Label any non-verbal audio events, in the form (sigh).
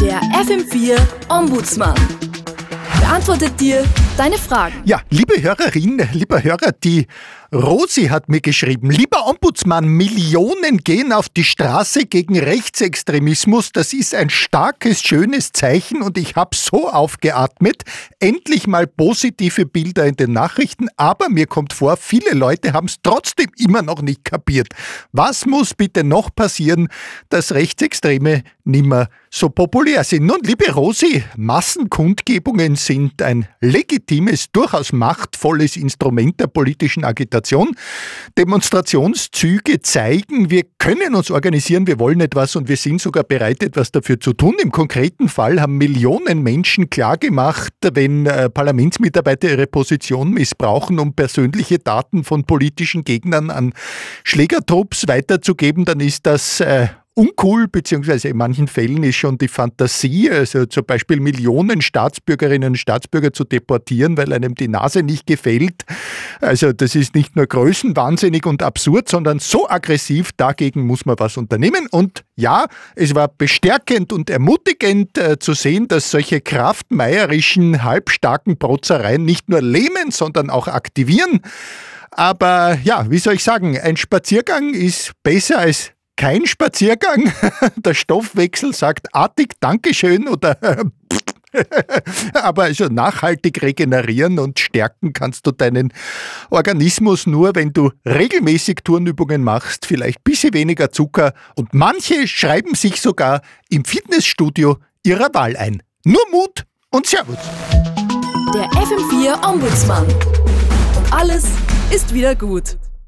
Der FM4 Ombudsmann. Beantwortet dir deine Fragen. Ja, liebe Hörerin, lieber Hörer, die Rosi hat mir geschrieben, lieber Ombudsmann, Millionen gehen auf die Straße gegen Rechtsextremismus. Das ist ein starkes, schönes Zeichen und ich habe so aufgeatmet. Endlich mal positive Bilder in den Nachrichten, aber mir kommt vor, viele Leute haben es trotzdem immer noch nicht kapiert. Was muss bitte noch passieren, dass Rechtsextreme nimmer so populär sind? Nun, liebe Rosi, Massenkundgebungen sind ein legitimes, durchaus machtvolles Instrument der politischen Agitation. Demonstration. Demonstrationszüge zeigen, wir können uns organisieren, wir wollen etwas und wir sind sogar bereit, etwas dafür zu tun. Im konkreten Fall haben Millionen Menschen klargemacht, wenn äh, Parlamentsmitarbeiter ihre Position missbrauchen, um persönliche Daten von politischen Gegnern an Schlägertrupps weiterzugeben, dann ist das äh, uncool, beziehungsweise in manchen Fällen ist schon die Fantasie, also zum Beispiel Millionen Staatsbürgerinnen und Staatsbürger zu deportieren, weil einem die Nase nicht gefällt. Also das ist nicht nur größenwahnsinnig und absurd, sondern so aggressiv, dagegen muss man was unternehmen. Und ja, es war bestärkend und ermutigend äh, zu sehen, dass solche kraftmeierischen, halbstarken Protzereien nicht nur lähmen, sondern auch aktivieren. Aber ja, wie soll ich sagen, ein Spaziergang ist besser als kein Spaziergang. (laughs) Der Stoffwechsel sagt artig Dankeschön oder (laughs) aber also nachhaltig regenerieren und stärken kannst du deinen Organismus nur, wenn du regelmäßig Turnübungen machst, vielleicht ein bisschen weniger Zucker und manche schreiben sich sogar im Fitnessstudio ihrer Wahl ein. Nur Mut und Servus. Der FM4 Ombudsmann. Und alles ist wieder gut.